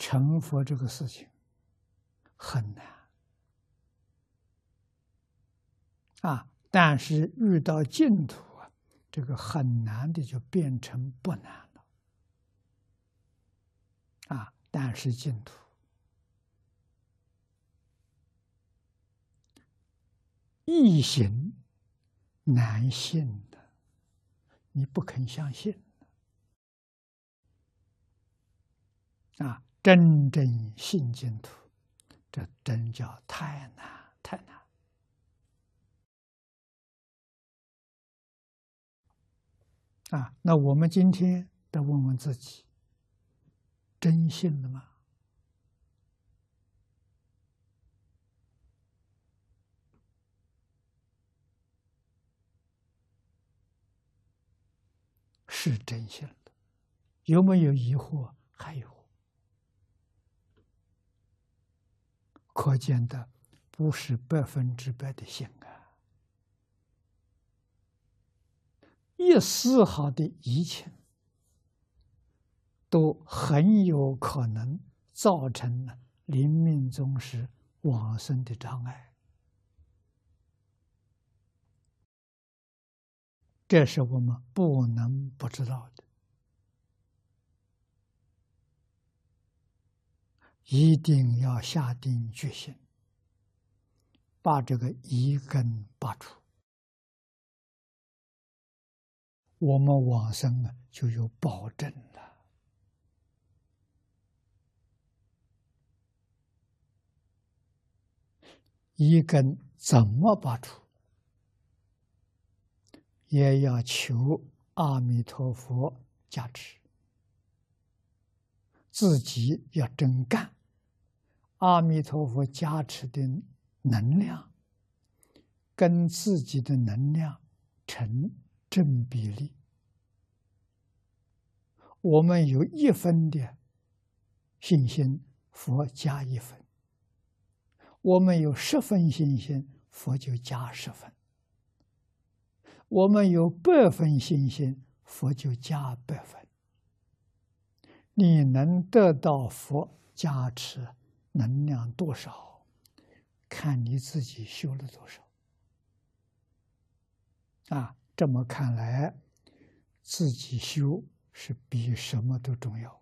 成佛这个事情很难啊，但是遇到净土啊，这个很难的就变成不难了啊。但是净土易行难信的，你不肯相信啊。真正信净土，这真叫太难太难啊！那我们今天得问问自己：真信了吗？是真信的，有没有疑惑？还有。可见的不是百分之百的信啊，一丝毫的疑情，都很有可能造成了临命终时往生的障碍，这是我们不能不知道的。一定要下定决心，把这个一根拔除，我们往生啊就有保证了。一根怎么拔出？也要求阿弥陀佛加持，自己要真干。阿弥陀佛加持的能量，跟自己的能量成正比例。我们有一分的信心，佛加一分；我们有十分信心，佛就加十分；我们有百分信心，佛就加百分。你能得到佛加持？能量多少，看你自己修了多少。啊，这么看来，自己修是比什么都重要。